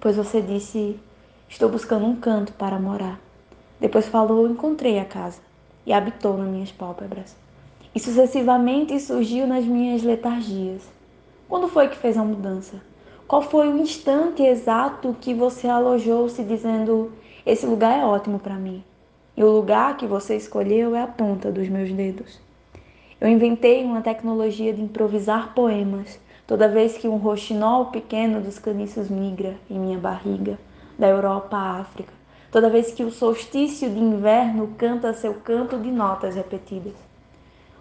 pois você disse: Estou buscando um canto para morar. Depois falou: Encontrei a casa e habitou nas minhas pálpebras. E sucessivamente surgiu nas minhas letargias. Quando foi que fez a mudança? Qual foi o instante exato que você alojou-se dizendo: Esse lugar é ótimo para mim? E o lugar que você escolheu é a ponta dos meus dedos. Eu inventei uma tecnologia de improvisar poemas toda vez que um roxinol pequeno dos caniços migra em minha barriga, da Europa à África, toda vez que o solstício de inverno canta seu canto de notas repetidas.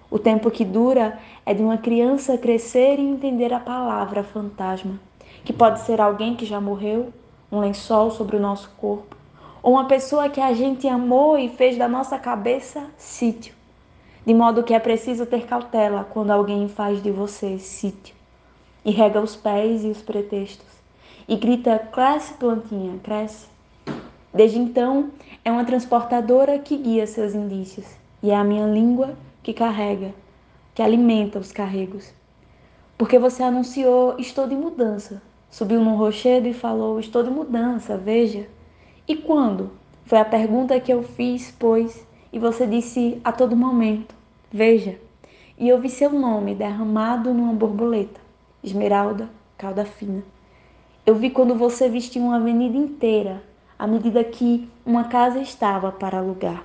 O tempo que dura é de uma criança crescer e entender a palavra fantasma que pode ser alguém que já morreu, um lençol sobre o nosso corpo, ou uma pessoa que a gente amou e fez da nossa cabeça sítio. De modo que é preciso ter cautela quando alguém faz de você sítio. E rega os pés e os pretextos. E grita: cresce, plantinha, cresce. Desde então, é uma transportadora que guia seus indícios. E é a minha língua que carrega, que alimenta os carregos. Porque você anunciou: estou de mudança, Subiu num rochedo e falou: Estou de mudança, veja. E quando? Foi a pergunta que eu fiz, pois, e você disse a todo momento: Veja. E eu vi seu nome derramado numa borboleta, esmeralda, cauda fina. Eu vi quando você vestiu uma avenida inteira, à medida que uma casa estava para alugar.